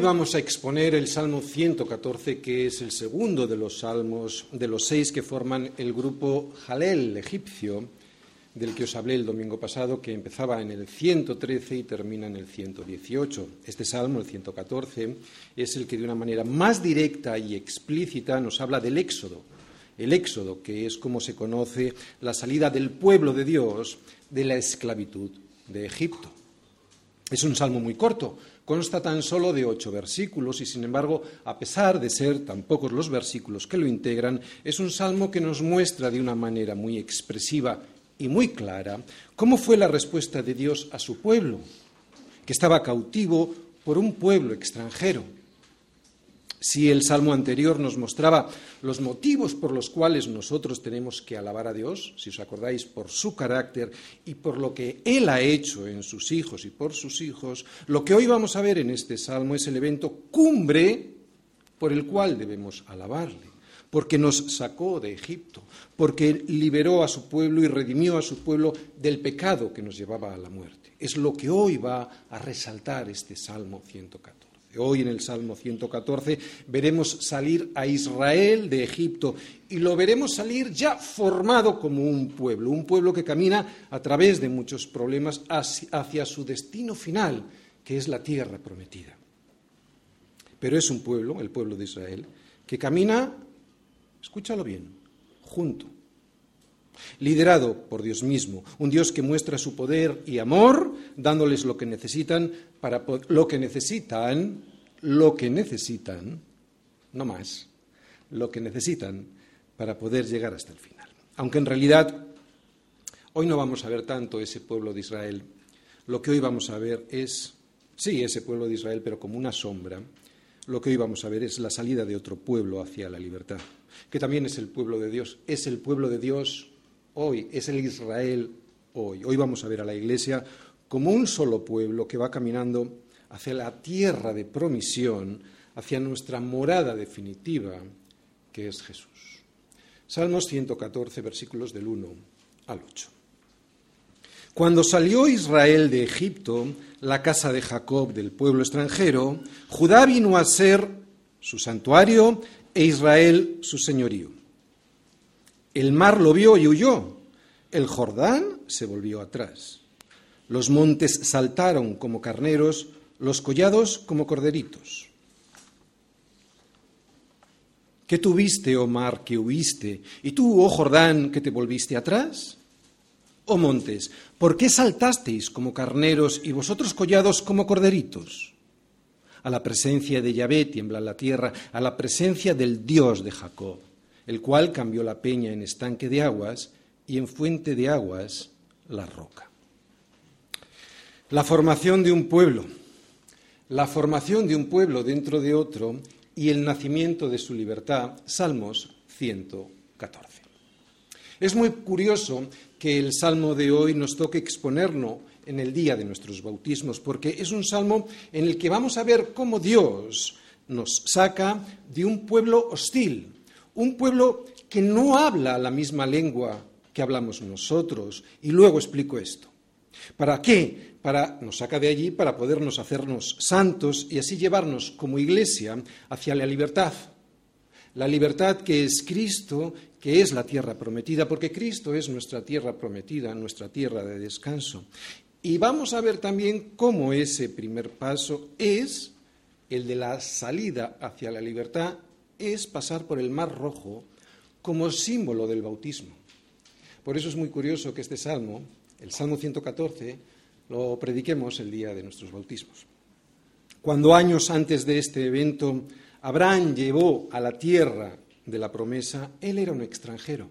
Hoy vamos a exponer el Salmo 114, que es el segundo de los salmos, de los seis que forman el grupo Jalel egipcio, del que os hablé el domingo pasado, que empezaba en el 113 y termina en el 118. Este salmo, el 114, es el que de una manera más directa y explícita nos habla del éxodo. El éxodo, que es como se conoce la salida del pueblo de Dios de la esclavitud de Egipto. Es un salmo muy corto, consta tan solo de ocho versículos y, sin embargo, a pesar de ser tan pocos los versículos que lo integran, es un salmo que nos muestra de una manera muy expresiva y muy clara cómo fue la respuesta de Dios a su pueblo, que estaba cautivo por un pueblo extranjero. Si el salmo anterior nos mostraba los motivos por los cuales nosotros tenemos que alabar a Dios, si os acordáis, por su carácter y por lo que Él ha hecho en sus hijos y por sus hijos, lo que hoy vamos a ver en este salmo es el evento cumbre por el cual debemos alabarle, porque nos sacó de Egipto, porque liberó a su pueblo y redimió a su pueblo del pecado que nos llevaba a la muerte. Es lo que hoy va a resaltar este salmo 114. Hoy en el Salmo 114 veremos salir a Israel de Egipto y lo veremos salir ya formado como un pueblo, un pueblo que camina a través de muchos problemas hacia su destino final, que es la tierra prometida. Pero es un pueblo, el pueblo de Israel, que camina, escúchalo bien, junto, liderado por Dios mismo, un Dios que muestra su poder y amor, dándoles lo que necesitan para lo que necesitan, lo que necesitan, no más, lo que necesitan para poder llegar hasta el final. Aunque en realidad hoy no vamos a ver tanto ese pueblo de Israel, lo que hoy vamos a ver es, sí, ese pueblo de Israel, pero como una sombra, lo que hoy vamos a ver es la salida de otro pueblo hacia la libertad, que también es el pueblo de Dios, es el pueblo de Dios hoy, es el Israel hoy. Hoy vamos a ver a la Iglesia como un solo pueblo que va caminando hacia la tierra de promisión, hacia nuestra morada definitiva, que es Jesús. Salmos 114, versículos del 1 al 8. Cuando salió Israel de Egipto, la casa de Jacob del pueblo extranjero, Judá vino a ser su santuario e Israel su señorío. El mar lo vio y huyó. El Jordán se volvió atrás. Los montes saltaron como carneros, los collados como corderitos. ¿Qué tuviste, oh mar, que huiste? ¿Y tú, oh Jordán, que te volviste atrás? Oh montes, ¿por qué saltasteis como carneros y vosotros collados como corderitos? A la presencia de Yahvé tiembla la tierra, a la presencia del Dios de Jacob el cual cambió la peña en estanque de aguas y en fuente de aguas la roca. La formación de un pueblo, la formación de un pueblo dentro de otro y el nacimiento de su libertad, Salmos 114. Es muy curioso que el salmo de hoy nos toque exponernos en el día de nuestros bautismos, porque es un salmo en el que vamos a ver cómo Dios nos saca de un pueblo hostil, un pueblo que no habla la misma lengua que hablamos nosotros. Y luego explico esto. ¿Para qué? Para, nos saca de allí para podernos hacernos santos y así llevarnos como iglesia hacia la libertad. La libertad que es Cristo, que es la tierra prometida, porque Cristo es nuestra tierra prometida, nuestra tierra de descanso. Y vamos a ver también cómo ese primer paso es el de la salida hacia la libertad es pasar por el Mar Rojo como símbolo del bautismo. Por eso es muy curioso que este salmo, el Salmo 114, lo prediquemos el día de nuestros bautismos. Cuando años antes de este evento Abraham llevó a la tierra de la promesa, él era un extranjero.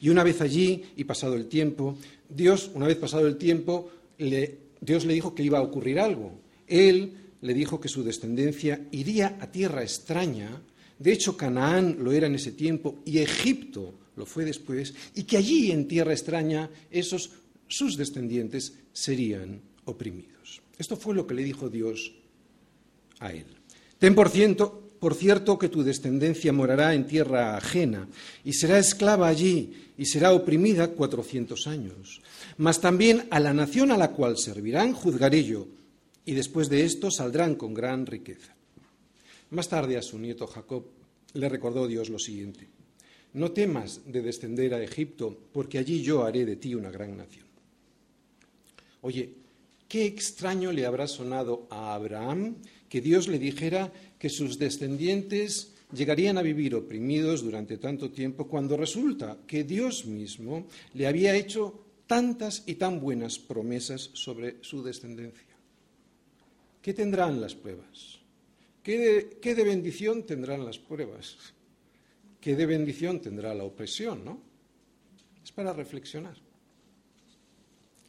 Y una vez allí y pasado el tiempo, Dios, una vez pasado el tiempo, Dios le dijo que iba a ocurrir algo. Él le dijo que su descendencia iría a tierra extraña de hecho, Canaán lo era en ese tiempo y Egipto lo fue después, y que allí en tierra extraña esos sus descendientes serían oprimidos. Esto fue lo que le dijo Dios a él. Ten por cierto, por cierto que tu descendencia morará en tierra ajena y será esclava allí y será oprimida cuatrocientos años. Mas también a la nación a la cual servirán juzgaré yo y después de esto saldrán con gran riqueza. Más tarde a su nieto Jacob le recordó Dios lo siguiente, no temas de descender a Egipto, porque allí yo haré de ti una gran nación. Oye, qué extraño le habrá sonado a Abraham que Dios le dijera que sus descendientes llegarían a vivir oprimidos durante tanto tiempo cuando resulta que Dios mismo le había hecho tantas y tan buenas promesas sobre su descendencia. ¿Qué tendrán las pruebas? ¿Qué de, bendición tendrán las pruebas? ¿Qué de bendición tendrá la opresión? ¿no? Es para reflexionar.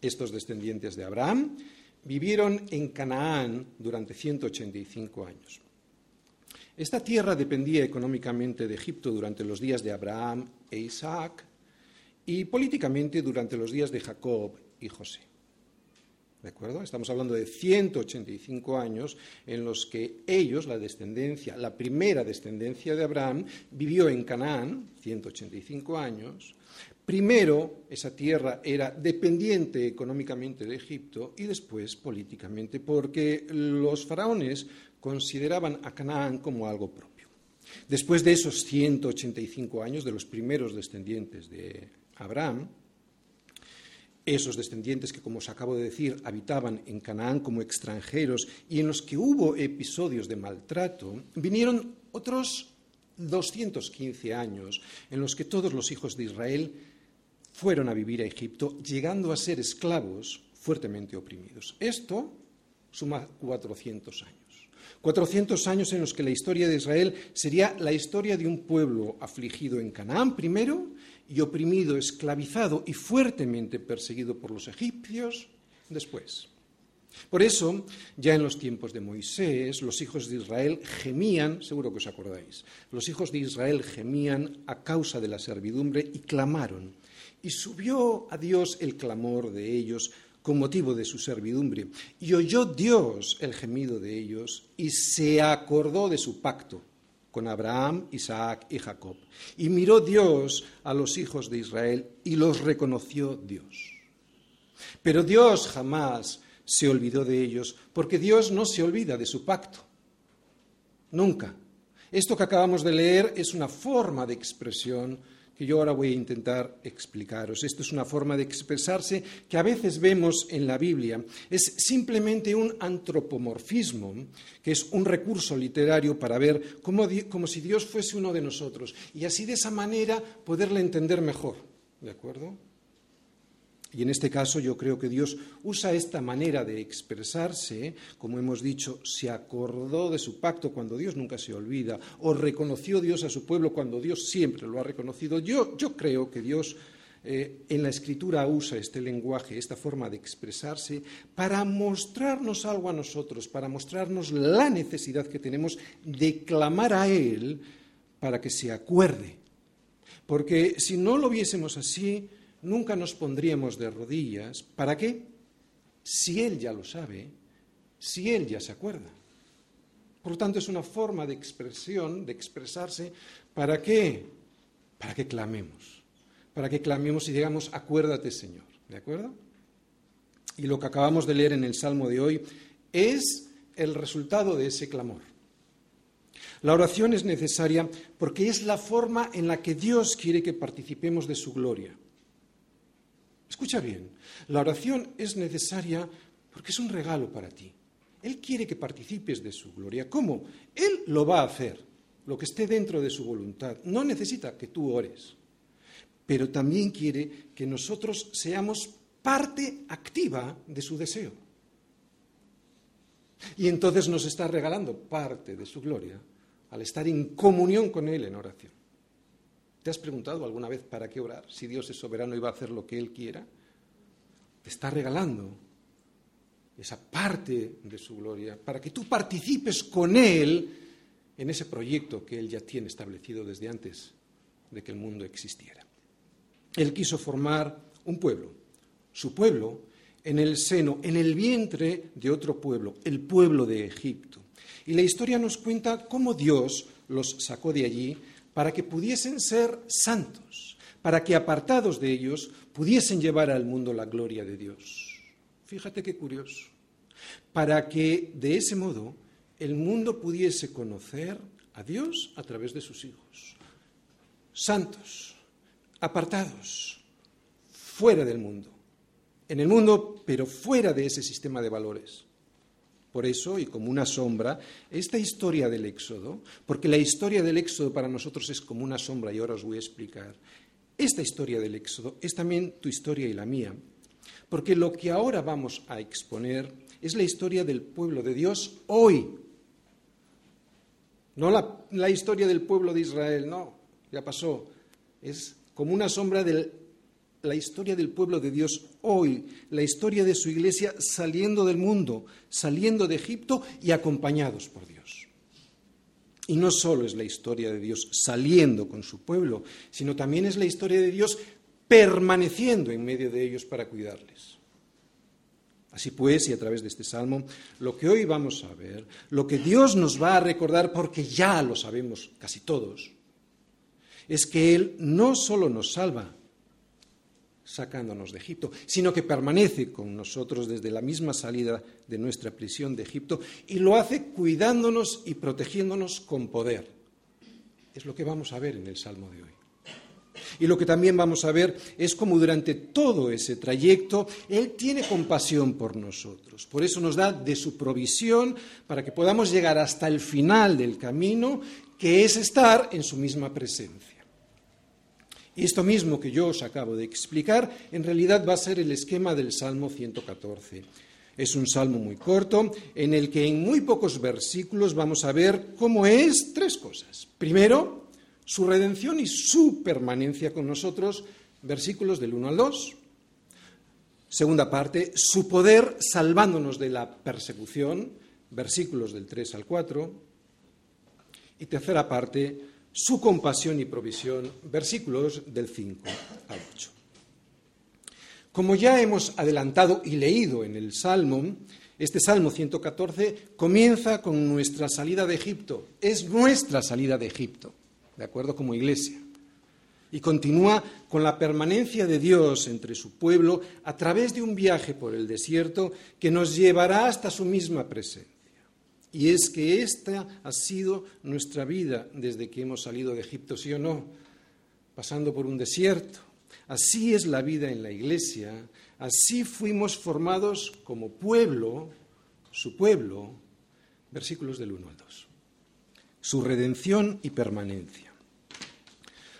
Estos descendientes de Abraham vivieron en Canaán durante 185 años. Esta tierra dependía económicamente de Egipto durante los días de Abraham e Isaac y políticamente durante los días de Jacob y José. ¿De acuerdo? Estamos hablando de 185 años en los que ellos, la descendencia, la primera descendencia de Abraham, vivió en Canaán, 185 años. Primero, esa tierra era dependiente económicamente de Egipto y después políticamente, porque los faraones consideraban a Canaán como algo propio. Después de esos 185 años de los primeros descendientes de Abraham, esos descendientes que, como os acabo de decir, habitaban en Canaán como extranjeros y en los que hubo episodios de maltrato, vinieron otros 215 años en los que todos los hijos de Israel fueron a vivir a Egipto, llegando a ser esclavos fuertemente oprimidos. Esto suma 400 años. 400 años en los que la historia de Israel sería la historia de un pueblo afligido en Canaán primero y oprimido, esclavizado y fuertemente perseguido por los egipcios después. Por eso, ya en los tiempos de Moisés, los hijos de Israel gemían, seguro que os acordáis, los hijos de Israel gemían a causa de la servidumbre y clamaron. Y subió a Dios el clamor de ellos con motivo de su servidumbre. Y oyó Dios el gemido de ellos y se acordó de su pacto con Abraham, Isaac y Jacob. Y miró Dios a los hijos de Israel y los reconoció Dios. Pero Dios jamás se olvidó de ellos, porque Dios no se olvida de su pacto. Nunca. Esto que acabamos de leer es una forma de expresión que yo ahora voy a intentar explicaros. Esto es una forma de expresarse que a veces vemos en la Biblia. Es simplemente un antropomorfismo, que es un recurso literario para ver como, como si Dios fuese uno de nosotros y así de esa manera poderle entender mejor. ¿De acuerdo? Y en este caso yo creo que Dios usa esta manera de expresarse, como hemos dicho, se acordó de su pacto cuando Dios nunca se olvida, o reconoció Dios a su pueblo cuando Dios siempre lo ha reconocido. Yo, creo que Dios eh, en la escritura usa este lenguaje, esta forma de expresarse, para mostrarnos algo a nosotros, para mostrarnos la necesidad que tenemos de clamar a Él para que se acuerde. Porque si no lo viésemos así, nunca nos pondríamos de rodillas. ¿Para qué? Si Él ya lo sabe, si Él ya se acuerda. Por lo tanto, es una forma de expresión, de expresarse, ¿para qué? Para que clamemos. Para que clamemos y digamos, acuérdate, Señor. ¿De acuerdo? Y lo que acabamos de leer en el Salmo de hoy es el resultado de ese clamor. La oración es necesaria porque es la forma en la que Dios quiere que participemos de su gloria. Escucha bien, la oración es necesaria porque es un regalo para ti. Él quiere que participes de su gloria. ¿Cómo? Él lo va a hacer, lo que esté dentro de su voluntad. No necesita que tú ores, pero también quiere que nosotros seamos parte activa de su deseo. Y entonces nos está regalando parte de su gloria al estar en comunión con Él en oración. ¿Te has preguntado alguna vez para qué orar? Si Dios es soberano y va a hacer lo que Él quiera. Te está regalando esa parte de su gloria para que tú participes con Él en ese proyecto que Él ya tiene establecido desde antes de que el mundo existiera. Él quiso formar un pueblo, su pueblo, en el seno, en el vientre de otro pueblo, el pueblo de Egipto. Y la historia nos cuenta cómo Dios los sacó de allí para que pudiesen ser santos, para que apartados de ellos pudiesen llevar al mundo la gloria de Dios. Fíjate qué curioso. para que de ese modo el mundo pudiese conocer a Dios a través de sus hijos, santos, apartados, fuera del mundo, en el mundo, pero fuera de ese sistema de valores. Por eso, y como una sombra, esta historia del Éxodo, porque la historia del Éxodo para nosotros es como una sombra, y ahora os voy a explicar, esta historia del Éxodo es también tu historia y la mía, porque lo que ahora vamos a exponer es la historia del pueblo de Dios hoy. No la, historia del pueblo de Israel, no, ya pasó. Es como una sombra de la historia del pueblo de Dios hoy, la historia de su iglesia saliendo del mundo, saliendo de Egipto y acompañados por Dios. Y no solo es la historia de Dios saliendo con su pueblo, sino también es la historia de Dios permaneciendo en medio de ellos para cuidarles. Así pues, y a través de este salmo, lo que hoy vamos a ver, lo que Dios nos va a recordar, porque ya lo sabemos casi todos, es que Él no solo nos salva sacándonos de Egipto, sino que permanece con nosotros desde la misma salida de nuestra prisión de Egipto y lo hace cuidándonos y protegiéndonos con poder. Es lo que vamos a ver en el Salmo de hoy. Y lo que también vamos a ver es cómo durante todo ese trayecto Él tiene compasión por nosotros. Por eso nos da de su provisión para que podamos llegar hasta el final del camino, que es estar en su misma presencia. Y esto mismo que yo os acabo de explicar, en realidad va a ser el esquema del Salmo 114. Es un salmo muy corto en el que en muy pocos versículos vamos a ver cómo es tres cosas. Primero, su redención y su permanencia con nosotros, versículos del 1 al 2. Segunda parte, su poder salvándonos de la persecución, versículos del 3 al 4. Y tercera parte, su compasión y provisión, versículos del 5 al 8. Como ya hemos adelantado y leído en el Salmo, este Salmo 114 comienza con nuestra salida de Egipto. Es nuestra salida de Egipto de acuerdo como iglesia. Y continúa con la permanencia de Dios entre su pueblo a través de un viaje por el desierto que nos llevará hasta su misma presencia. Y es que esta ha sido nuestra vida desde que hemos salido de Egipto, sí o no, pasando por un desierto. Así es la vida en la iglesia, así fuimos formados como pueblo, su pueblo, versículos del 1 al 2 su redención y permanencia.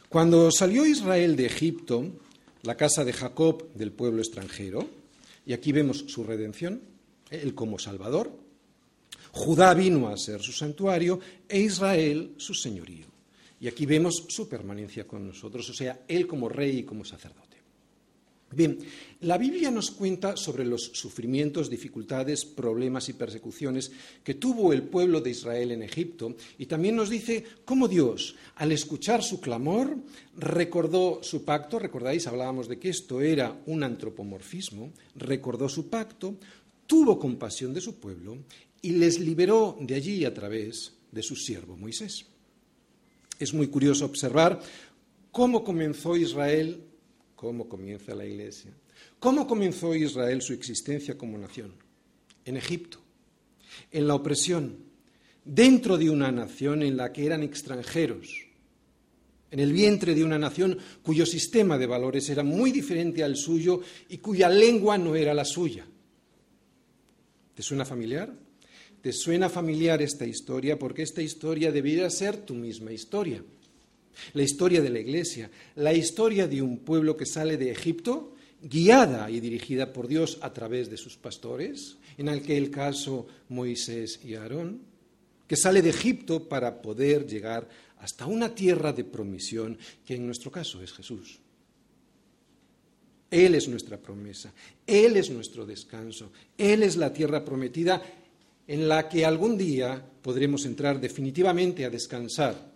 Cuando salió Israel de Egipto, la casa de Jacob del pueblo extranjero, y aquí vemos su redención, él como Salvador, Judá vino a ser su santuario e Israel su señorío. Y aquí vemos su permanencia con nosotros, o sea, él como rey y como sacerdote. Bien, la Biblia nos cuenta sobre los sufrimientos, dificultades, problemas y persecuciones que tuvo el pueblo de Israel en Egipto y también nos dice cómo Dios, al escuchar su clamor, recordó su pacto, recordáis, hablábamos de que esto era un antropomorfismo, recordó su pacto, tuvo compasión de su pueblo y les liberó de allí a través de su siervo Moisés. Es muy curioso observar cómo comenzó Israel cómo comienza la Iglesia. ¿Cómo comenzó Israel su existencia como nación? En Egipto, en la opresión, dentro de una nación en la que eran extranjeros, en el vientre de una nación cuyo sistema de valores era muy diferente al suyo y cuya lengua no era la suya. ¿Te suena familiar? ¿Te suena familiar esta historia? Porque esta historia debería ser tu misma historia la historia de la Iglesia, la historia de un pueblo que sale de Egipto, guiada y dirigida por Dios a través de sus pastores, en aquel caso Moisés y Aarón, que sale de Egipto para poder llegar hasta una tierra de promisión, que en nuestro caso es Jesús. Él es nuestra promesa, Él es nuestro descanso, Él es la tierra prometida en la que algún día podremos entrar definitivamente a descansar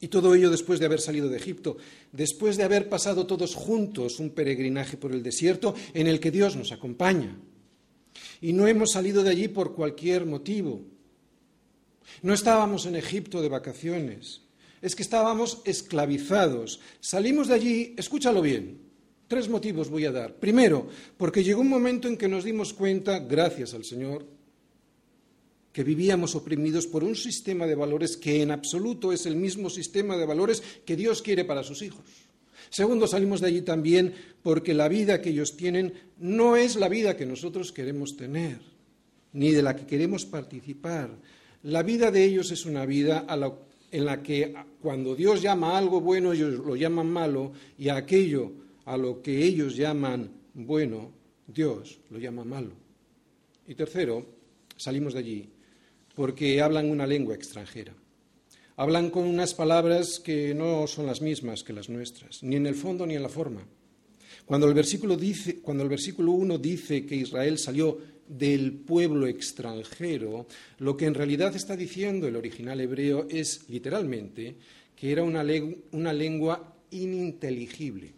y todo ello después de haber salido de Egipto, después de haber pasado todos juntos un peregrinaje por el desierto en el que Dios nos acompaña. Y no hemos salido de allí por cualquier motivo. No estábamos en Egipto de vacaciones, es que estábamos esclavizados. Salimos de allí, escúchalo bien, Tres motivos voy a dar. Primero, porque llegó un momento en que nos dimos cuenta, gracias al Señor, que vivíamos oprimidos por un sistema de valores que en absoluto es el mismo sistema de valores que Dios quiere para sus hijos. Segundo, salimos de allí también porque la vida que ellos tienen no es la vida que nosotros queremos tener, ni de la que queremos participar. La vida de ellos es una vida en la que cuando Dios llama algo bueno, ellos lo llaman malo, y a aquello a lo que ellos llaman bueno, Dios lo llama malo. Y tercero, salimos de allí porque hablan una lengua extranjera. Hablan con unas palabras que no son las mismas que las nuestras, ni en el fondo ni en la forma. Cuando el versículo, dice, cuando el versículo 1 dice que Israel salió del pueblo extranjero, lo que en realidad está diciendo el original hebreo es literalmente que era una, una lengua ininteligible.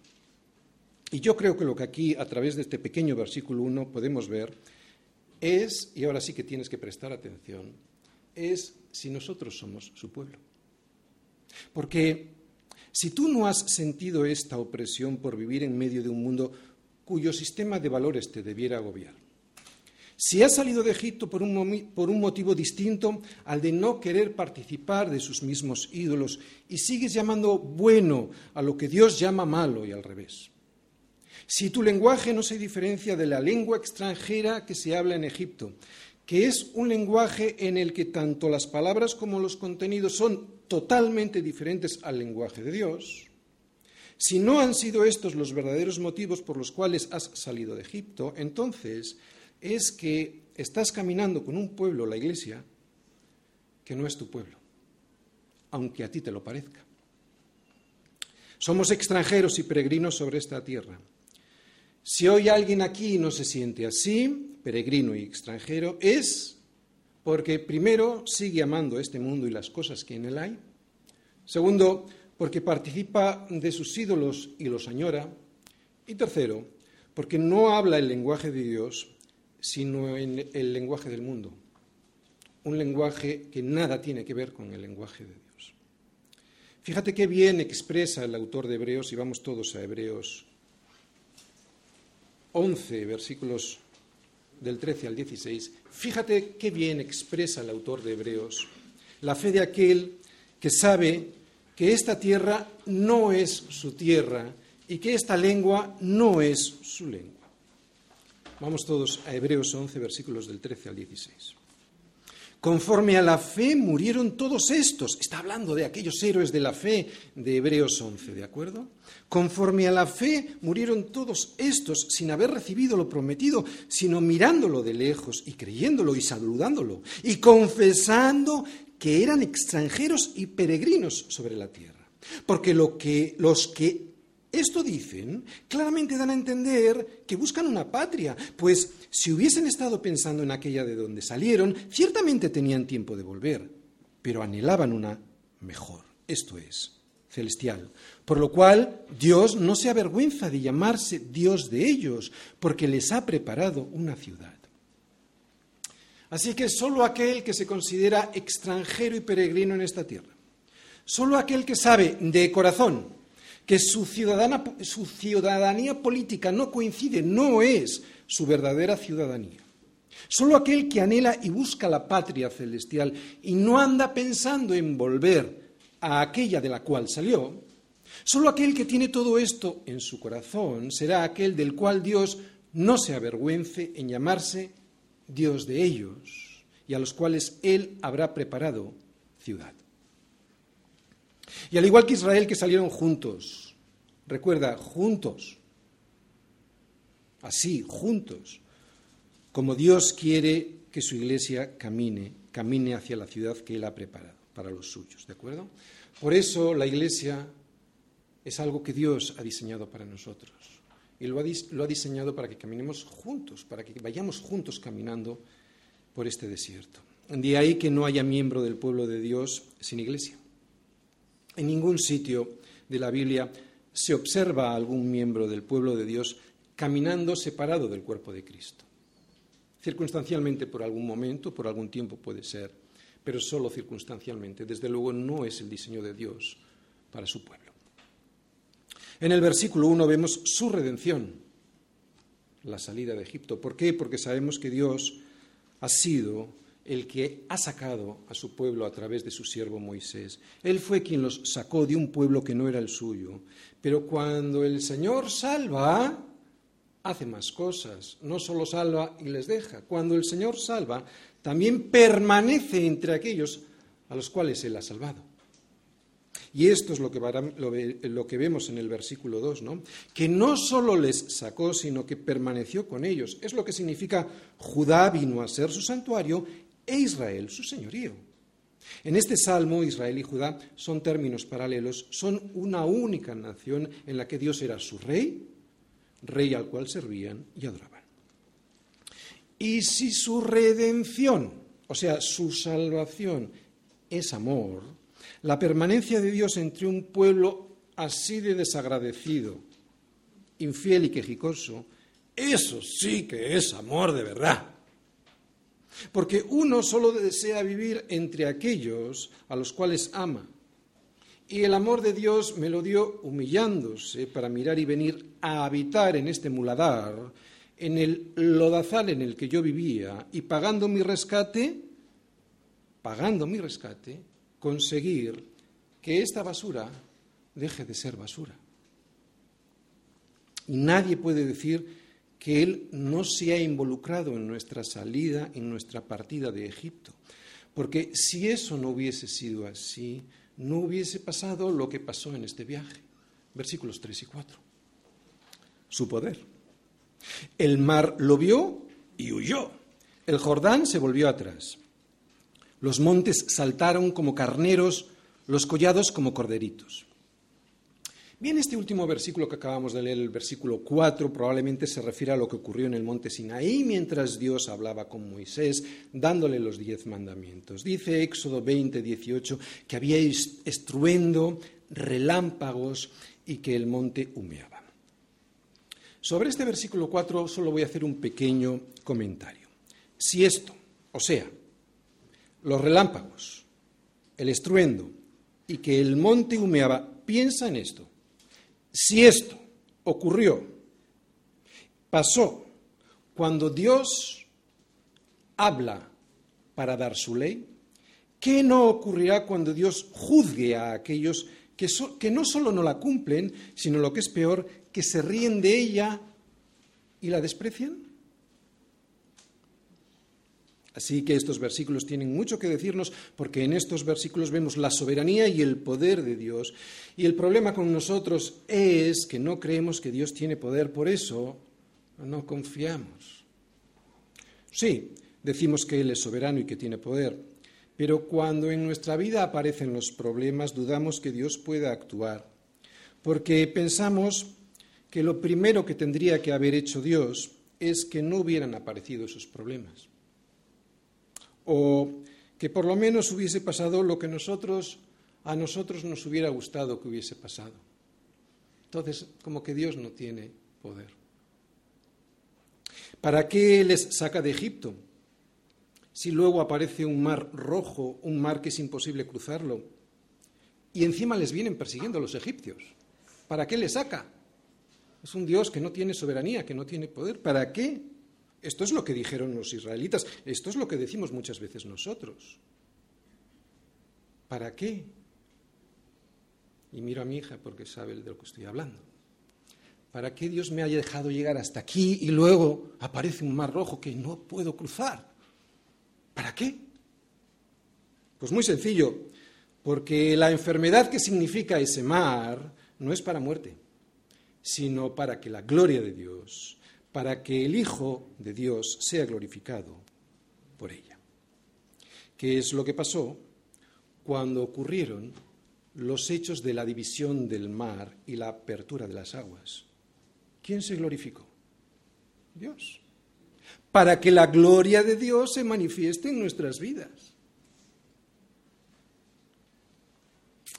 Y yo creo que lo que aquí, a través de este pequeño versículo 1, podemos ver es, y ahora sí que tienes que prestar atención, es si nosotros somos su pueblo. Porque si tú no has sentido esta opresión por vivir en medio de un mundo cuyo sistema de valores te debiera agobiar, si has salido de Egipto por un, por un, motivo distinto al de no querer participar de sus mismos ídolos y sigues llamando bueno a lo que Dios llama malo y al revés, si tu lenguaje no se diferencia de la lengua extranjera que se habla en Egipto, que es un lenguaje en el que tanto las palabras como los contenidos son totalmente diferentes al lenguaje de Dios, si no han sido estos los verdaderos motivos por los cuales has salido de Egipto, entonces es que estás caminando con un pueblo, la Iglesia, que no es tu pueblo, aunque a ti te lo parezca. Somos extranjeros y peregrinos sobre esta tierra. Si hoy alguien aquí no se siente así, peregrino y extranjero, es porque primero sigue amando este mundo y las cosas que en él hay. Segundo, porque participa de sus ídolos y los añora. Y tercero, porque no habla el lenguaje de Dios, sino en el lenguaje del mundo. Un lenguaje que nada tiene que ver con el lenguaje de Dios. Fíjate qué bien expresa el autor de Hebreos, y vamos todos a Hebreos 11, versículos del 13 al 16, fíjate qué bien expresa el autor de Hebreos la fe de aquel que sabe que esta tierra no es su tierra y que esta lengua no es su lengua. Vamos todos a Hebreos 11, versículos del 13 al 16. Conforme a la fe murieron todos estos. Está hablando de aquellos héroes de la fe de Hebreos 11, ¿de acuerdo? Conforme a la fe murieron todos estos sin haber recibido lo prometido, sino mirándolo de lejos y creyéndolo y saludándolo y confesando que eran extranjeros y peregrinos sobre la tierra. Porque lo que, los que esto dicen, claramente dan a entender que buscan una patria, pues si hubiesen estado pensando en aquella de donde salieron, ciertamente tenían tiempo de volver, pero anhelaban una mejor, esto es, celestial. Por lo cual Dios no se avergüenza de llamarse Dios de ellos, porque les ha preparado una ciudad. Así que solo aquel que se considera extranjero y peregrino en esta tierra, solo aquel que sabe de corazón que su, ciudadanía política no coincide, no es su verdadera ciudadanía. Solo aquel que anhela y busca la patria celestial y no anda pensando en volver a aquella de la cual salió, solo aquel que tiene todo esto en su corazón será aquel del cual Dios no se avergüence en llamarse Dios de ellos y a los cuales Él habrá preparado ciudad. Y al igual que Israel que salieron juntos, recuerda, juntos, así, juntos, como Dios quiere que su iglesia camine, camine hacia la ciudad que Él ha preparado para los suyos, ¿de acuerdo? Por eso la iglesia es algo que Dios ha diseñado para nosotros. Y lo ha, lo ha diseñado para que caminemos juntos, para que vayamos juntos caminando por este desierto. De ahí que no haya miembro del pueblo de Dios sin iglesia. En ningún sitio de la Biblia se observa a algún miembro del pueblo de Dios caminando separado del cuerpo de Cristo. Circunstancialmente por algún momento, por algún tiempo puede ser, pero solo circunstancialmente. Desde luego no es el diseño de Dios para su pueblo. En el versículo 1 vemos su redención, la salida de Egipto. ¿Por qué? Porque sabemos que Dios ha sido el que ha sacado a su pueblo a través de su siervo Moisés. Él fue quien los sacó de un pueblo que no era el suyo. Pero cuando el Señor salva, hace más cosas. No solo salva y les deja. Cuando el Señor salva, también permanece entre aquellos a los cuales Él ha salvado. Y esto es lo que, vemos en el versículo 2, ¿no? Que no solo les sacó, sino que permaneció con ellos. Es lo que significa Judá vino a ser su santuario e Israel su señorío. En este salmo, Israel y Judá son términos paralelos, son una única nación en la que Dios era su rey, rey al cual servían y adoraban. Y si su redención, o sea, su salvación, es amor, la permanencia de Dios entre un pueblo así de desagradecido, infiel y quejicoso, eso sí que es amor de verdad. Porque uno solo desea vivir entre aquellos a los cuales ama. Y el amor de Dios me lo dio humillándose para mirar y venir a habitar en este muladar, en el lodazal en el que yo vivía, y pagando mi rescate, pagando mi rescate, conseguir que esta basura deje de ser basura. Y nadie puede decir que Él no se ha involucrado en nuestra salida, en nuestra partida de Egipto. Porque si eso no hubiese sido así, no hubiese pasado lo que pasó en este viaje. Versículos 3 y 4. Su poder. El mar lo vio y huyó. El Jordán se volvió atrás. Los montes saltaron como carneros, los collados como corderitos. Bien, este último versículo que acabamos de leer, el versículo 4, probablemente se refiere a lo que ocurrió en el monte Sinaí mientras Dios hablaba con Moisés, dándole los diez mandamientos. Dice Éxodo 20, 18, que había estruendo, relámpagos y que el monte humeaba. Sobre este versículo 4 solo voy a hacer un pequeño comentario. Si esto, o sea, los relámpagos, el estruendo y que el monte humeaba, piensa en esto. Si esto ocurrió, pasó cuando Dios habla para dar su ley, ¿qué no ocurrirá cuando Dios juzgue a aquellos que, no solo no la cumplen, sino lo que es peor, que se ríen de ella y la desprecian? Así que estos versículos tienen mucho que decirnos porque en estos versículos vemos la soberanía y el poder de Dios. Y el problema con nosotros es que no creemos que Dios tiene poder, por eso no confiamos. Sí, decimos que Él es soberano y que tiene poder, pero cuando en nuestra vida aparecen los problemas dudamos que Dios pueda actuar, porque pensamos que lo primero que tendría que haber hecho Dios es que no hubieran aparecido esos problemas o que por lo menos hubiese pasado lo que nosotros a nosotros nos hubiera gustado que hubiese pasado. Entonces, como que Dios no tiene poder. ¿Para qué les saca de Egipto? Si luego aparece un mar rojo, un mar que es imposible cruzarlo, y encima les vienen persiguiendo los egipcios. ¿Para qué les saca? Es un Dios que no tiene soberanía, que no tiene poder. ¿Para qué? Esto es lo que dijeron los israelitas, esto es lo que decimos muchas veces nosotros. ¿Para qué? Y miro a mi hija porque sabe de lo que estoy hablando. ¿Para qué Dios me haya dejado llegar hasta aquí y luego aparece un mar rojo que no puedo cruzar? ¿Para qué? Pues muy sencillo, porque la enfermedad que significa ese mar no es para muerte, sino para que la gloria de Dios para que el Hijo de Dios sea glorificado por ella. ¿Qué es lo que pasó cuando ocurrieron los hechos de la división del mar y la apertura de las aguas? ¿Quién se glorificó? Dios. Para que la gloria de Dios se manifieste en nuestras vidas.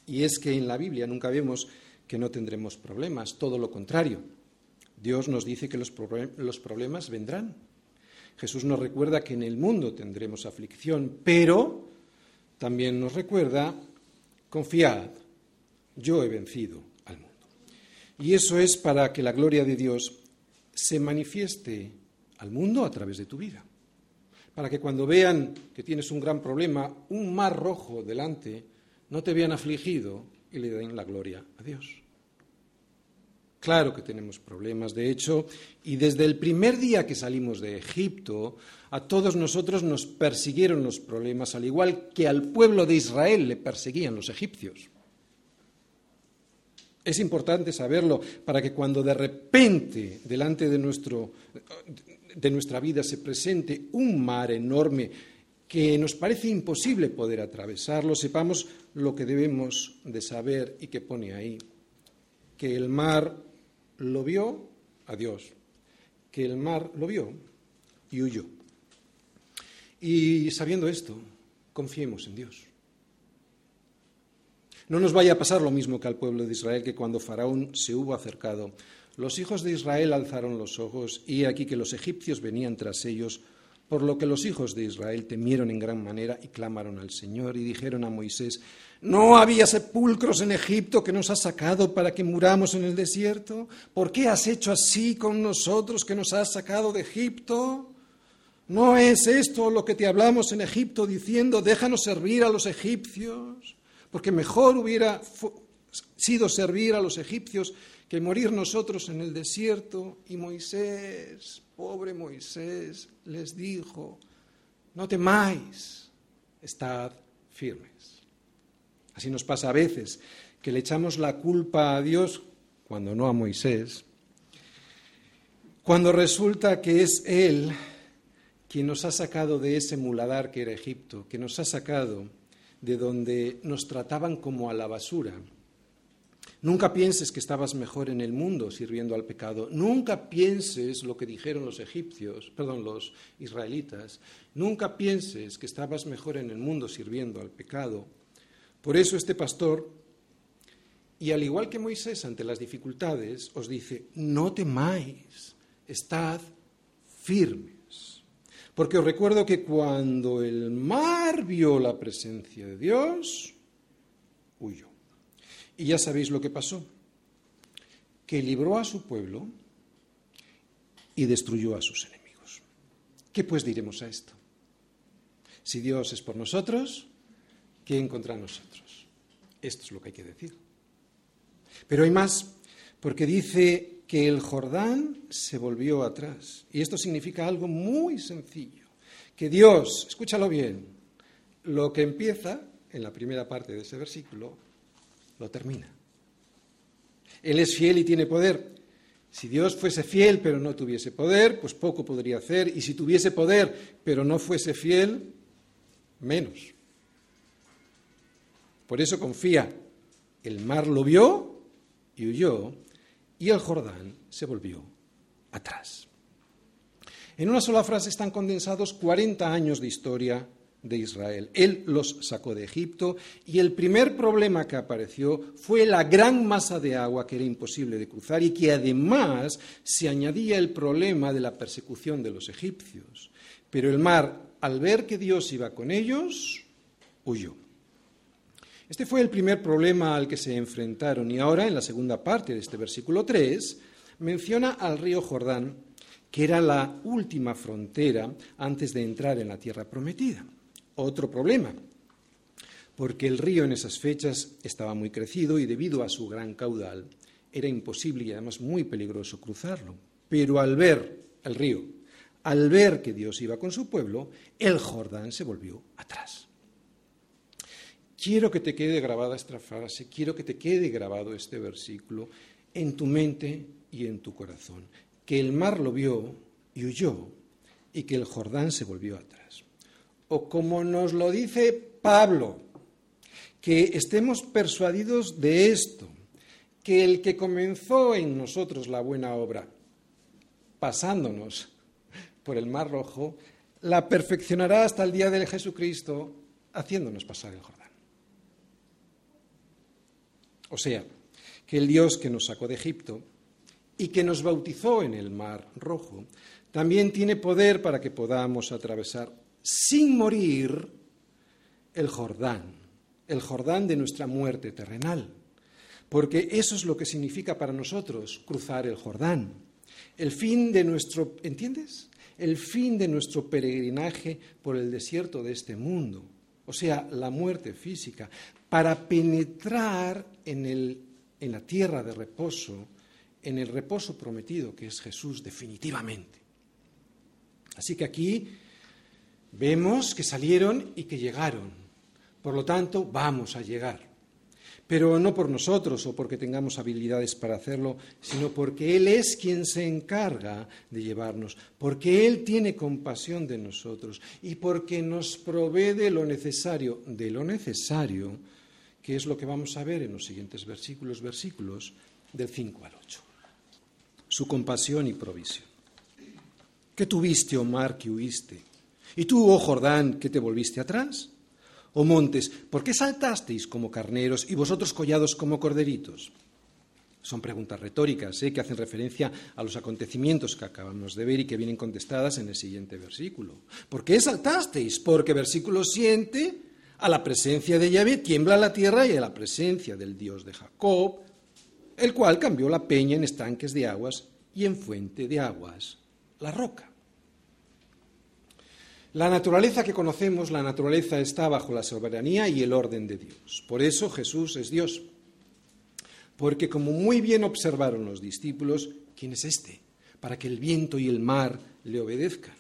Y es que en la Biblia nunca vemos que no tendremos problemas, todo lo contrario. Dios nos dice que los, problemas vendrán. Jesús nos recuerda que en el mundo tendremos aflicción, pero también nos recuerda, confiad, yo he vencido al mundo. Y eso es para que la gloria de Dios se manifieste al mundo a través de tu vida. Para que cuando vean que tienes un gran problema, un mar rojo delante, no te vean afligido y le den la gloria a Dios. Claro que tenemos problemas, de hecho, y desde el primer día que salimos de Egipto, a todos nosotros nos persiguieron los problemas, al igual que al pueblo de Israel le perseguían los egipcios. Es importante saberlo para que cuando de repente delante de, nuestro, de nuestra vida se presente un mar enorme que nos parece imposible poder atravesarlo, sepamos lo que debemos de saber y que pone ahí. Que el mar lo vio a Dios, que el mar lo vio y huyó. Y sabiendo esto, confiemos en Dios. No nos vaya a pasar lo mismo que al pueblo de Israel, que cuando Faraón se hubo acercado, los hijos de Israel alzaron los ojos y aquí que los egipcios venían tras ellos, por lo que los hijos de Israel temieron en gran manera y clamaron al Señor y dijeron a Moisés, ¿no había sepulcros en Egipto que nos has sacado para que muramos en el desierto? ¿Por qué has hecho así con nosotros que nos has sacado de Egipto? ¿No es esto lo que te hablamos en Egipto diciendo, déjanos servir a los egipcios? porque mejor hubiera sido servir a los egipcios que morir nosotros en el desierto. Y Moisés, pobre Moisés, les dijo, no temáis, estad firmes. Así nos pasa a veces, que le echamos la culpa a Dios cuando no a Moisés, cuando resulta que es Él quien nos ha sacado de ese muladar que era Egipto, que nos ha sacado de donde nos trataban como a la basura. Nunca pienses que estabas mejor en el mundo sirviendo al pecado. Nunca pienses lo que dijeron los egipcios, perdón, los israelitas. Nunca pienses que estabas mejor en el mundo sirviendo al pecado. Por eso este pastor, y al igual que Moisés ante las dificultades, os dice, no temáis, estad firmes. Porque os recuerdo que cuando el mar vio la presencia de Dios, huyó. Y ya sabéis lo que pasó, que libró a su pueblo y destruyó a sus enemigos. ¿Qué pues diremos a esto? Si Dios es por nosotros, ¿quién contra nosotros? Esto es lo que hay que decir. Pero hay más, porque dice que el Jordán se volvió atrás. Y esto significa algo muy sencillo, que Dios, escúchalo bien, lo que empieza en la primera parte de ese versículo, lo termina. Él es fiel y tiene poder. Si Dios fuese fiel pero no tuviese poder, pues poco podría hacer. Y si tuviese poder pero no fuese fiel, menos. Por eso confía. El mar lo vio y huyó y el Jordán se volvió atrás. En una sola frase están condensados 40 años de historia de Israel. Él los sacó de Egipto y el primer problema que apareció fue la gran masa de agua que era imposible de cruzar y que además se añadía el problema de la persecución de los egipcios. Pero el mar, al ver que Dios iba con ellos, huyó. Este fue el primer problema al que se enfrentaron y ahora, en la segunda parte de este versículo 3, menciona al río Jordán, que era la última frontera antes de entrar en la tierra prometida. Otro problema, porque el río en esas fechas estaba muy crecido y debido a su gran caudal era imposible y además muy peligroso cruzarlo. Pero al ver el río, al ver que Dios iba con su pueblo, el Jordán se volvió atrás. Quiero que te quede grabada esta frase, quiero que te quede grabado este versículo en tu mente y en tu corazón. Que el mar lo vio y huyó y que el Jordán se volvió atrás. O como nos lo dice Pablo, que estemos persuadidos de esto, que el que comenzó en nosotros la buena obra, pasándonos por el mar rojo, la perfeccionará hasta el día de Jesucristo, haciéndonos pasar el Jordán. O sea, que el Dios que nos sacó de Egipto y que nos bautizó en el Mar Rojo, también tiene poder para que podamos atravesar sin morir el Jordán, el Jordán de nuestra muerte terrenal. porque eso es lo que significa para nosotros cruzar el Jordán. El fin de nuestro, ¿entiendes? El fin de nuestro peregrinaje por el desierto de este mundo, o sea, la muerte física, para penetrar en, en la tierra de reposo, en el reposo prometido que es Jesús definitivamente. Así que aquí vemos que salieron y que llegaron. Por lo tanto, vamos a llegar pero no por nosotros o porque tengamos habilidades para hacerlo, sino porque Él es quien se encarga de llevarnos, porque Él tiene compasión de nosotros y porque nos provee de lo necesario, de lo necesario, que es lo que vamos a ver en los siguientes versículos, versículos del 5 al 8. Su compasión y provisión. ¿Qué tuviste, Omar, que huiste? ¿Y tú, oh Jordán, que te volviste atrás? o montes, ¿por qué saltasteis como carneros y vosotros collados como corderitos? Son preguntas retóricas ¿eh? que hacen referencia a los acontecimientos que acabamos de ver y que vienen contestadas en el siguiente versículo. ¿Por qué saltasteis? Porque versículo 7, a la presencia de Yahvé tiembla la tierra y a la presencia del Dios de Jacob, el cual cambió la peña en estanques de aguas y en fuente de aguas la roca. La naturaleza que conocemos, la naturaleza está bajo la soberanía y el orden de Dios. Por eso Jesús es Dios. Porque como muy bien observaron los discípulos, ¿quién es este? Para que el viento y el mar le obedezcan.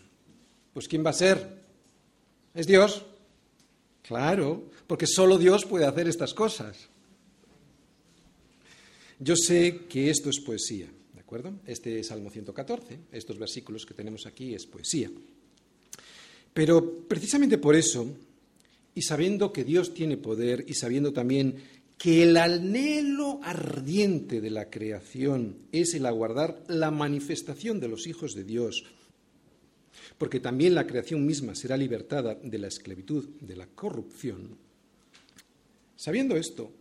Pues ¿quién va a ser? ¿Es Dios? Claro, porque solo Dios puede hacer estas cosas. Yo sé que esto es poesía, ¿de acuerdo? Este es Salmo 114, estos versículos que tenemos aquí es poesía. Pero precisamente por eso, y sabiendo que Dios tiene poder y sabiendo también que el anhelo ardiente de la creación es el aguardar la manifestación de los hijos de Dios, porque también la creación misma será libertada de la esclavitud, de la corrupción, sabiendo esto,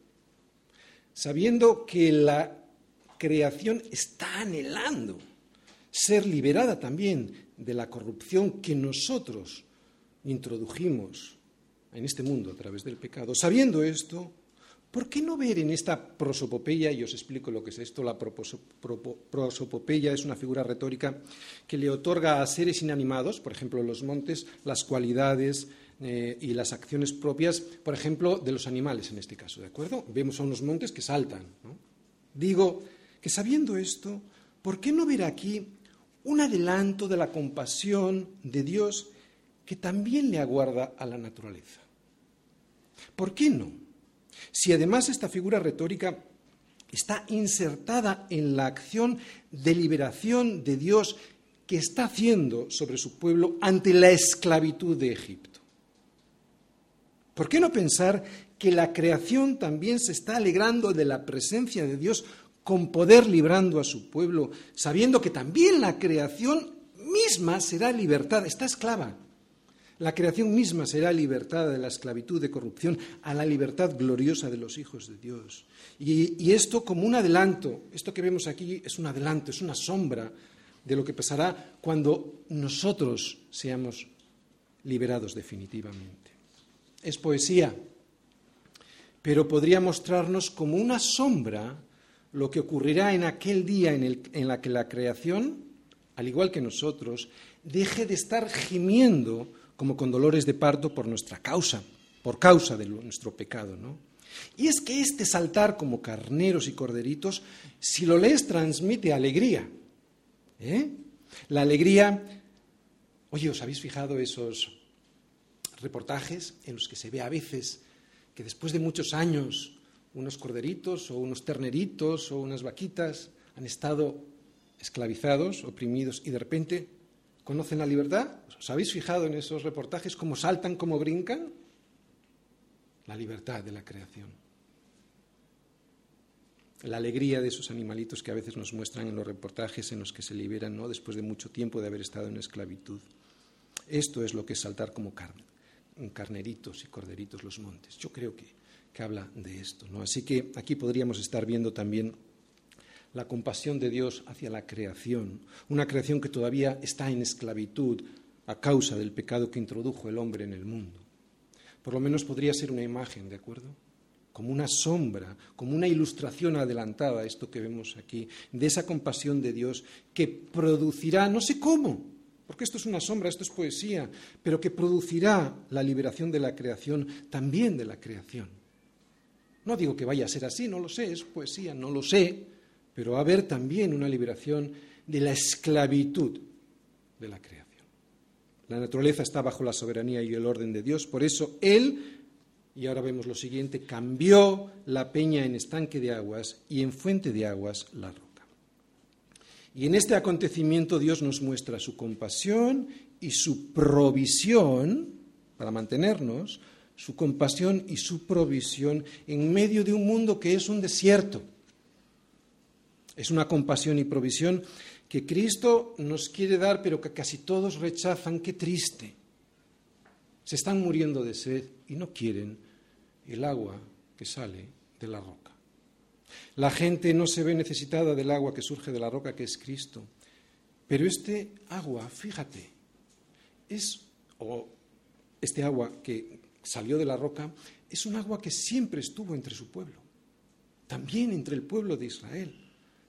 sabiendo que la creación está anhelando ser liberada también de la corrupción que nosotros introdujimos en este mundo a través del pecado. Sabiendo esto, ¿por qué no ver en esta prosopopeya, y os explico lo que es esto, la prosopopeya es una figura retórica que le otorga a seres inanimados, por ejemplo los montes, las cualidades eh, y las acciones propias, por ejemplo, de los animales en este caso, ¿de acuerdo? Vemos a unos montes que saltan. Digo que sabiendo esto, ¿por qué no ver aquí un adelanto de la compasión de Dios que también le aguarda a la naturaleza. ¿Por qué no? Si además esta figura retórica está insertada en la acción de liberación de Dios que está haciendo sobre su pueblo ante la esclavitud de Egipto. ¿Por qué no pensar que la creación también se está alegrando de la presencia de Dios con poder librando a su pueblo, sabiendo que también la creación misma será libertada, está esclava? La creación misma será libertada de la esclavitud de corrupción a la libertad gloriosa de los hijos de Dios. Y, esto como un adelanto, esto que vemos aquí es un adelanto, es una sombra de lo que pasará cuando nosotros seamos liberados definitivamente. Es poesía, pero podría mostrarnos como una sombra lo que ocurrirá en aquel día en, el, en la que la creación, al igual que nosotros, deje de estar gimiendo como con dolores de parto por nuestra causa, por causa de nuestro pecado, ¿no? Y es que este saltar como carneros y corderitos, si lo lees, transmite alegría. ¿eh? La alegría, oye, ¿os habéis fijado esos reportajes en los que se ve a veces que después de muchos años unos corderitos o unos terneritos o unas vaquitas han estado esclavizados, oprimidos y de repente conocen la libertad? ¿Os habéis fijado en esos reportajes cómo saltan, cómo brincan? La libertad de la creación. La alegría de esos animalitos que a veces nos muestran en los reportajes en los que se liberan ¿no? después de mucho tiempo de haber estado en esclavitud. Esto es lo que es saltar como carneritos y corderitos los montes. Yo creo que, que habla de esto. ¿no? Así que aquí podríamos estar viendo también la compasión de Dios hacia la creación, una creación que todavía está en esclavitud a causa del pecado que introdujo el hombre en el mundo. Por lo menos podría ser una imagen, ¿de acuerdo? como una sombra, como una ilustración adelantada, esto que vemos aquí, de esa compasión de Dios que producirá, no sé cómo, porque esto es una sombra, esto es poesía, pero que producirá la liberación de la creación, también de la creación. No digo que vaya a ser así, no lo sé, es poesía, no lo sé, pero va a haber también una liberación de la esclavitud de la creación. La naturaleza está bajo la soberanía y el orden de Dios, por eso Él, y ahora vemos lo siguiente, cambió la peña en estanque de aguas y en fuente de aguas la roca. Y en este acontecimiento Dios nos muestra su compasión y su provisión para mantenernos, su compasión y su provisión en medio de un mundo que es un desierto. Es una compasión y provisión que Cristo nos quiere dar, pero que casi todos rechazan. Qué triste. Se están muriendo de sed y no quieren el agua que sale de la roca. La gente no se ve necesitada del agua que surge de la roca que es Cristo. Pero este agua, fíjate, es, o este agua que salió de la roca, es un agua que siempre estuvo entre su pueblo, también entre el pueblo de Israel,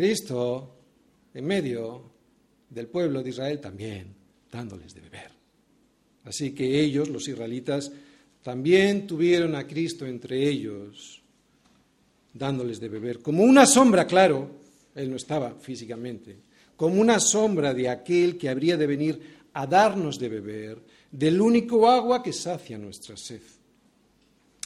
Cristo en medio del pueblo de Israel también dándoles de beber. Así que ellos, los israelitas, también tuvieron a Cristo entre ellos, dándoles de beber, como una sombra, claro, él no estaba físicamente, como una sombra de aquel que habría de venir a darnos de beber del único agua que sacia nuestra sed.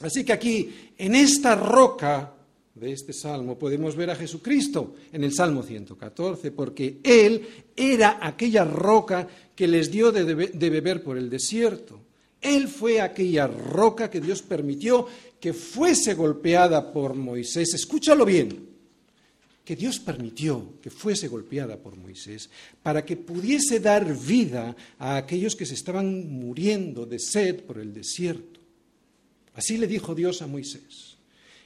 Así que aquí, en esta roca, de este salmo podemos ver a Jesucristo en el Salmo 114, porque Él era aquella roca que les dio de, beber por el desierto. Él fue aquella roca que Dios permitió que fuese golpeada por Moisés. Escúchalo bien, que Dios permitió que fuese golpeada por Moisés para que pudiese dar vida a aquellos que se estaban muriendo de sed por el desierto. Así le dijo Dios a Moisés.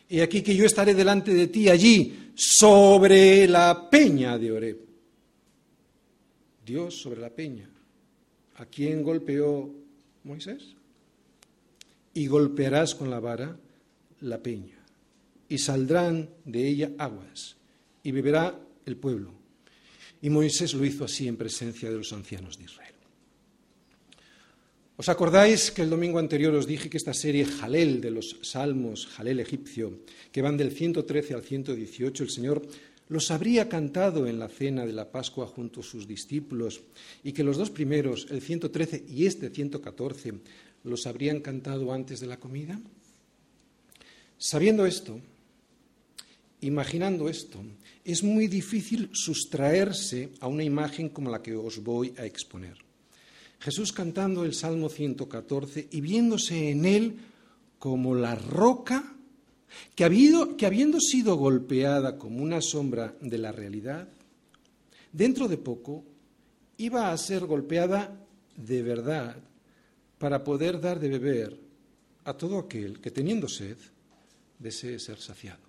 He aquí que yo estaré delante de ti allí, sobre la peña de Oreb. Dios sobre la peña. ¿A quién golpeó Moisés? Y golpearás con la vara la peña, y saldrán de ella aguas, y beberá el pueblo. Y Moisés lo hizo así en presencia de los ancianos de Israel. ¿Os acordáis que el domingo anterior os dije que esta serie Jalel de los Salmos, Jalel egipcio, que van del 113 al 118, el Señor los habría cantado en la cena de la Pascua junto a sus discípulos y que los dos primeros, el 113 y este 114, los habrían cantado antes de la comida? Sabiendo esto, imaginando esto, es muy difícil sustraerse a una imagen como la que os voy a exponer. Jesús cantando el Salmo 114 y viéndose en él como la roca que, que habiendo sido golpeada como una sombra de la realidad, dentro de poco iba a ser golpeada de verdad para poder dar de beber a todo aquel que teniendo sed desee ser saciado.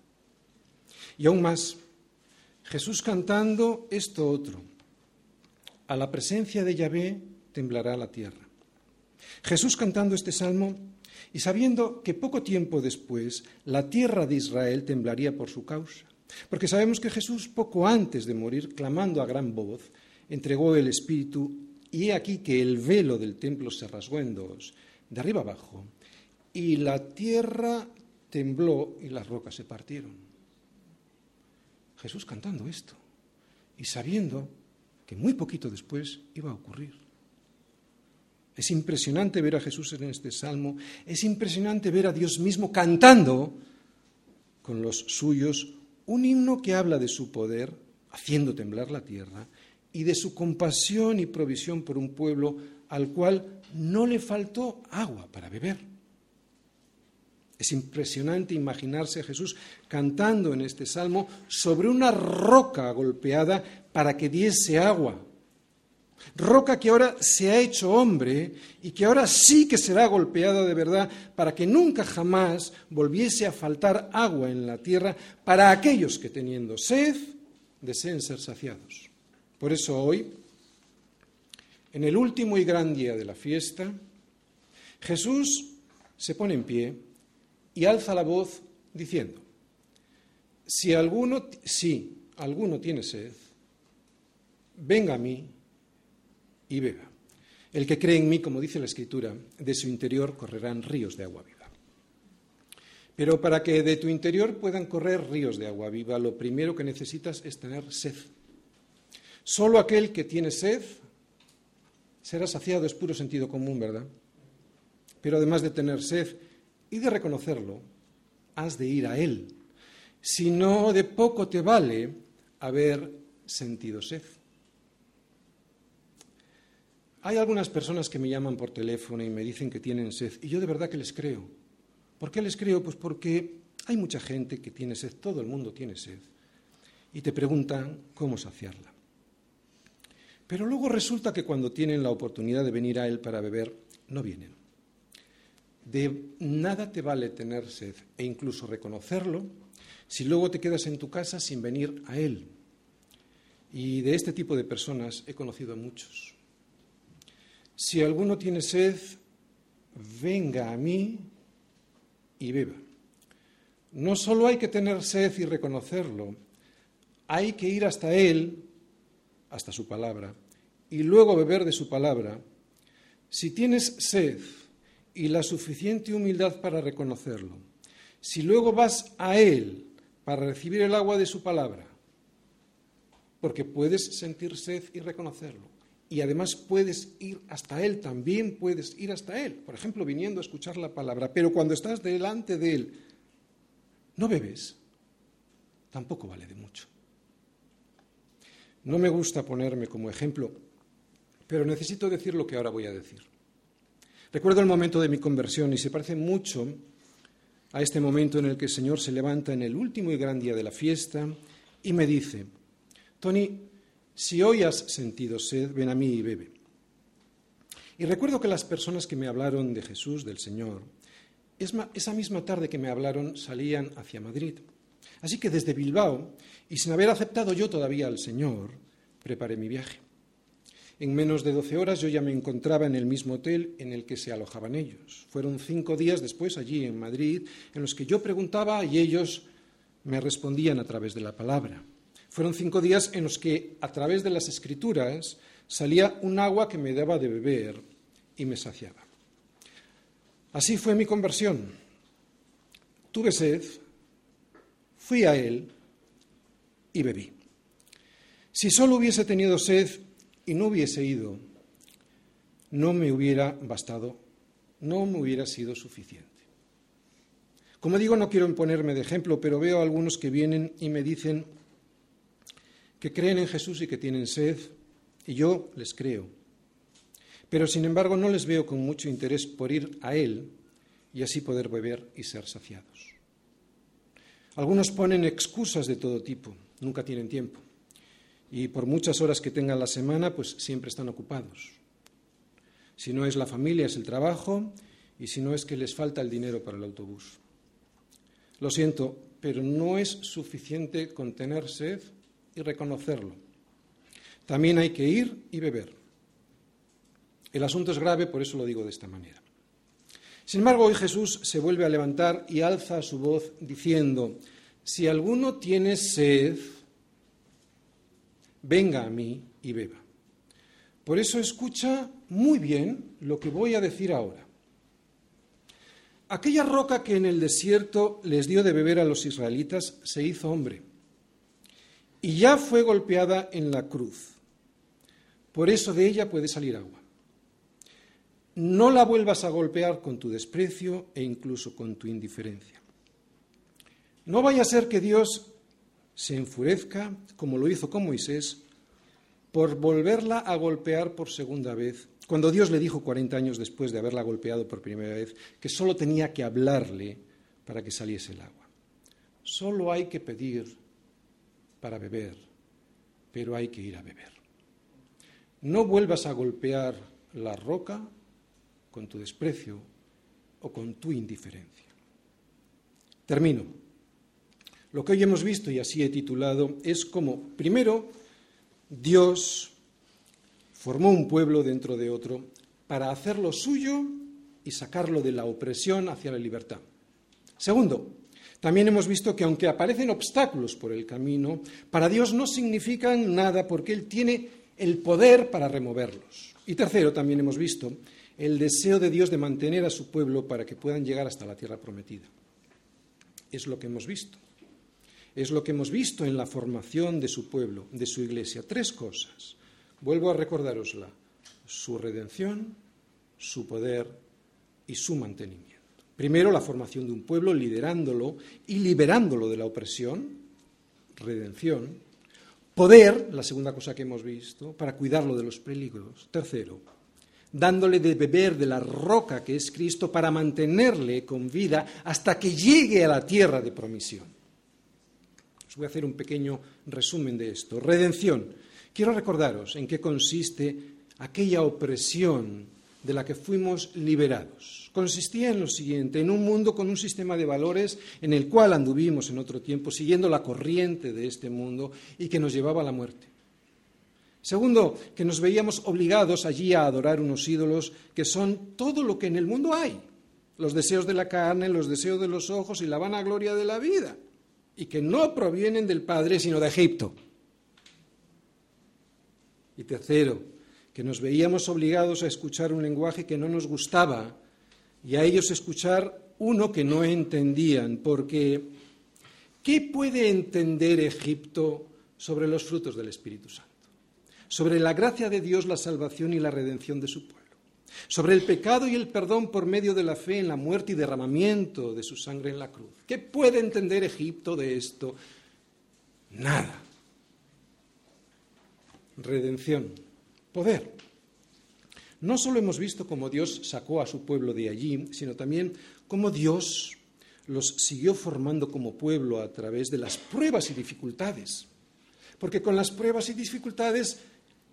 Y aún más, Jesús cantando esto otro, a la presencia de Yahvé temblará la tierra. Jesús cantando este salmo y sabiendo que poco tiempo después la tierra de Israel temblaría por su causa. Porque sabemos que Jesús, poco antes de morir, clamando a gran voz, entregó el Espíritu y he aquí que el velo del templo se rasgó en dos, de arriba abajo, y la tierra tembló y las rocas se partieron. Jesús cantando esto y sabiendo que muy poquito después iba a ocurrir. Es impresionante ver a Jesús en este salmo, es impresionante ver a Dios mismo cantando con los suyos un himno que habla de su poder, haciendo temblar la tierra, y de su compasión y provisión por un pueblo al cual no le faltó agua para beber. Es impresionante imaginarse a Jesús cantando en este salmo sobre una roca golpeada para que diese agua. Roca que ahora se ha hecho hombre y que ahora sí que será golpeada de verdad para que nunca jamás volviese a faltar agua en la tierra para aquellos que teniendo sed deseen ser saciados. Por eso hoy, en el último y gran día de la fiesta, Jesús se pone en pie y alza la voz diciendo, si alguno, si alguno tiene sed, venga a mí y beba. El que cree en mí, como dice la Escritura, de su interior correrán ríos de agua viva. Pero para que de tu interior puedan correr ríos de agua viva, lo primero que necesitas es tener sed. Solo aquel que tiene sed será saciado, es puro sentido común, ¿verdad? Pero además de tener sed y de reconocerlo, has de ir a Él. Si no, de poco te vale haber sentido sed. Hay algunas personas que me llaman por teléfono y me dicen que tienen sed, y yo de verdad que les creo. ¿Por qué les creo? Pues porque hay mucha gente que tiene sed, todo el mundo tiene sed, y te preguntan cómo saciarla. Pero luego resulta que cuando tienen la oportunidad de venir a Él para beber, no vienen. De nada te vale tener sed e incluso reconocerlo si luego te quedas en tu casa sin venir a Él. Y de este tipo de personas he conocido a muchos. Si alguno tiene sed, venga a mí y beba. No solo hay que tener sed y reconocerlo, hay que ir hasta Él, hasta su palabra, y luego beber de su palabra. Si tienes sed y la suficiente humildad para reconocerlo, si luego vas a Él para recibir el agua de su palabra, porque puedes sentir sed y reconocerlo, y además puedes ir hasta Él, también puedes ir hasta Él, por ejemplo, viniendo a escuchar la palabra, pero cuando estás delante de Él, no bebes, tampoco vale de mucho. No me gusta ponerme como ejemplo, pero necesito decir lo que ahora voy a decir. Recuerdo el momento de mi conversión y se parece mucho a este momento en el que el Señor se levanta en el último y gran día de la fiesta y me dice, Tony, si hoy has sentido sed, ven a mí y bebe. Y recuerdo que las personas que me hablaron de Jesús, del Señor, esa misma tarde que me hablaron salían hacia Madrid. Así que desde Bilbao, y sin haber aceptado yo todavía al Señor, preparé mi viaje. En menos de doce horas yo ya me encontraba en el mismo hotel en el que se alojaban ellos. Fueron cinco días después allí en Madrid en los que yo preguntaba y ellos me respondían a través de la palabra. Fueron cinco días en los que, a través de las escrituras, salía un agua que me daba de beber y me saciaba. Así fue mi conversión. Tuve sed, fui a Él y bebí. Si solo hubiese tenido sed y no hubiese ido, no me hubiera bastado, no me hubiera sido suficiente. Como digo, no quiero imponerme de ejemplo, pero veo a algunos que vienen y me dicen, que creen en Jesús y que tienen sed, y yo les creo. Pero sin embargo no les veo con mucho interés por ir a Él y así poder beber y ser saciados. Algunos ponen excusas de todo tipo, nunca tienen tiempo, y por muchas horas que tengan la semana, pues siempre están ocupados. Si no es la familia, es el trabajo, y si no es que les falta el dinero para el autobús. Lo siento, pero no es suficiente con tener sed y reconocerlo. También hay que ir y beber. El asunto es grave, por eso lo digo de esta manera. Sin embargo, hoy Jesús se vuelve a levantar y alza su voz diciendo, si alguno tiene sed, venga a mí y beba. Por eso escucha muy bien lo que voy a decir ahora. Aquella roca que en el desierto les dio de beber a los israelitas se hizo hombre y ya fue golpeada en la cruz. Por eso de ella puede salir agua. No la vuelvas a golpear con tu desprecio e incluso con tu indiferencia. No vaya a ser que Dios se enfurezca, como lo hizo con Moisés, por volverla a golpear por segunda vez, cuando Dios le dijo 40 años después de haberla golpeado por primera vez que solo tenía que hablarle para que saliese el agua. Solo hay que pedir para beber, pero hay que ir a beber. No vuelvas a golpear la roca con tu desprecio o con tu indiferencia. Termino. Lo que hoy hemos visto, y así he titulado, es como, primero, Dios formó un pueblo dentro de otro para hacerlo suyo y sacarlo de la opresión hacia la libertad. Segundo, también hemos visto que aunque aparecen obstáculos por el camino, para Dios no significan nada porque Él tiene el poder para removerlos. Y tercero, también hemos visto el deseo de Dios de mantener a su pueblo para que puedan llegar hasta la tierra prometida. Es lo que hemos visto. Es lo que hemos visto en la formación de su pueblo, de su iglesia. Tres cosas. Vuelvo a recordárosla. Su redención, su poder y su mantenimiento. Primero, la formación de un pueblo, liderándolo y liberándolo de la opresión, redención. Poder, la segunda cosa que hemos visto, para cuidarlo de los peligros. Tercero, dándole de beber de la roca que es Cristo para mantenerle con vida hasta que llegue a la tierra de promisión. Os voy a hacer un pequeño resumen de esto. Redención. Quiero recordaros en qué consiste aquella opresión de la que fuimos liberados. Consistía en lo siguiente, en un mundo con un sistema de valores en el cual anduvimos en otro tiempo, siguiendo la corriente de este mundo y que nos llevaba a la muerte. Segundo, que nos veíamos obligados allí a adorar unos ídolos que son todo lo que en el mundo hay, los deseos de la carne, los deseos de los ojos y la vanagloria de la vida, y que no provienen del Padre, sino de Egipto. Y tercero, que nos veíamos obligados a escuchar un lenguaje que no nos gustaba y a ellos escuchar uno que no entendían, porque ¿qué puede entender Egipto sobre los frutos del Espíritu Santo? Sobre la gracia de Dios, la salvación y la redención de su pueblo. Sobre el pecado y el perdón por medio de la fe en la muerte y derramamiento de su sangre en la cruz. ¿Qué puede entender Egipto de esto? Nada. Redención poder. No solo hemos visto cómo Dios sacó a su pueblo de allí, sino también cómo Dios los siguió formando como pueblo a través de las pruebas y dificultades. Porque con las pruebas y dificultades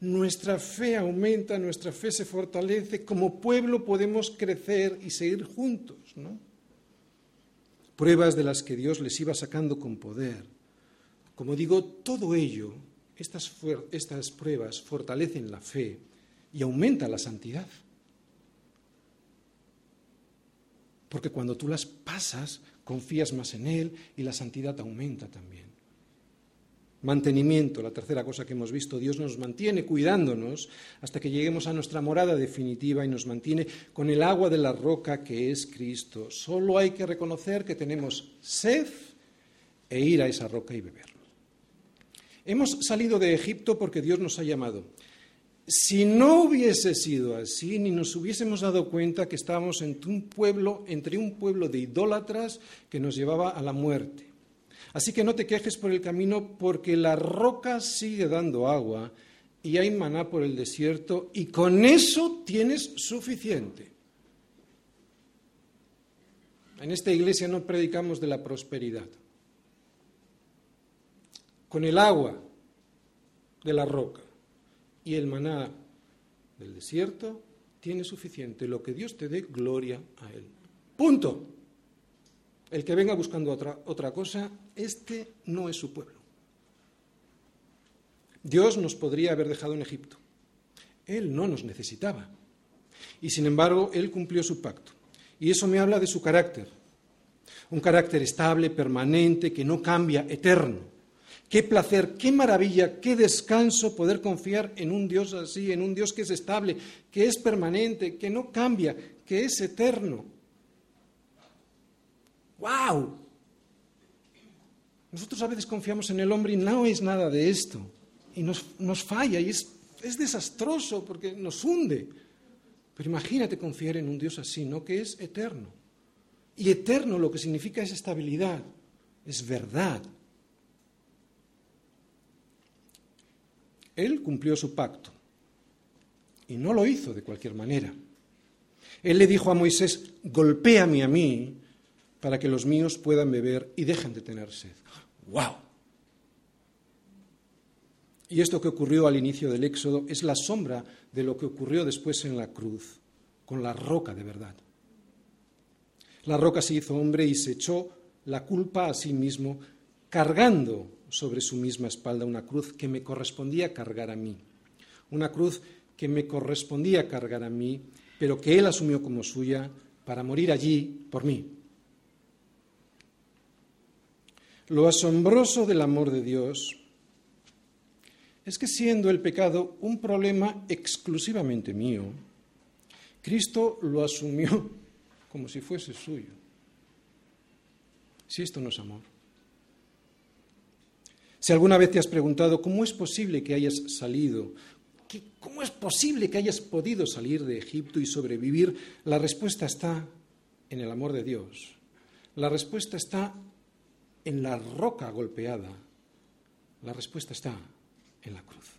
nuestra fe aumenta, nuestra fe se fortalece, como pueblo podemos crecer y seguir juntos, ¿no? Pruebas de las que Dios les iba sacando con poder. Como digo, todo ello estas, pruebas fortalecen la fe y aumentan la santidad. Porque cuando tú las pasas, confías más en Él y la santidad aumenta también. Mantenimiento, la tercera cosa que hemos visto, Dios nos mantiene cuidándonos hasta que lleguemos a nuestra morada definitiva y nos mantiene con el agua de la roca que es Cristo. Solo hay que reconocer que tenemos sed e ir a esa roca y beber. Hemos salido de Egipto porque Dios nos ha llamado. Si no hubiese sido así, ni nos hubiésemos dado cuenta que estábamos entre un pueblo, entre un pueblo de idólatras que nos llevaba a la muerte. Así que no te quejes por el camino porque la roca sigue dando agua y hay maná por el desierto y con eso tienes suficiente. En esta iglesia no predicamos de la prosperidad con el agua de la roca y el maná del desierto, tiene suficiente. Lo que Dios te dé, gloria a Él. Punto. El que venga buscando otra, otra cosa, este no es su pueblo. Dios nos podría haber dejado en Egipto. Él no nos necesitaba. Y sin embargo, Él cumplió su pacto. Y eso me habla de su carácter. Un carácter estable, permanente, que no cambia, eterno. Qué placer, qué maravilla, qué descanso poder confiar en un Dios así, en un Dios que es estable, que es permanente, que no cambia, que es eterno. ¡Wow! Nosotros a veces confiamos en el hombre y no es nada de esto. Y nos, falla y es, es desastroso porque nos hunde. Pero imagínate confiar en un Dios así, ¿no? Que es eterno. Y eterno lo que significa es estabilidad, es verdad, Él cumplió su pacto y no lo hizo de cualquier manera. Él le dijo a Moisés, golpéame a mí para que los míos puedan beber y dejen de tener sed. ¡Wow! Y esto que ocurrió al inicio del Éxodo es la sombra de lo que ocurrió después en la cruz, con la roca de verdad. La roca se hizo hombre y se echó la culpa a sí mismo, cargando sobre su misma espalda una cruz que me correspondía cargar a mí. Una cruz que me correspondía cargar a mí, pero que él asumió como suya para morir allí por mí. Lo asombroso del amor de Dios es que siendo el pecado un problema exclusivamente mío, Cristo lo asumió como si fuese suyo. Si esto no es amor. Si alguna vez te has preguntado cómo es posible que hayas salido, cómo es posible que hayas podido salir de Egipto y sobrevivir, la respuesta está en el amor de Dios. La respuesta está en la roca golpeada. La respuesta está en la cruz.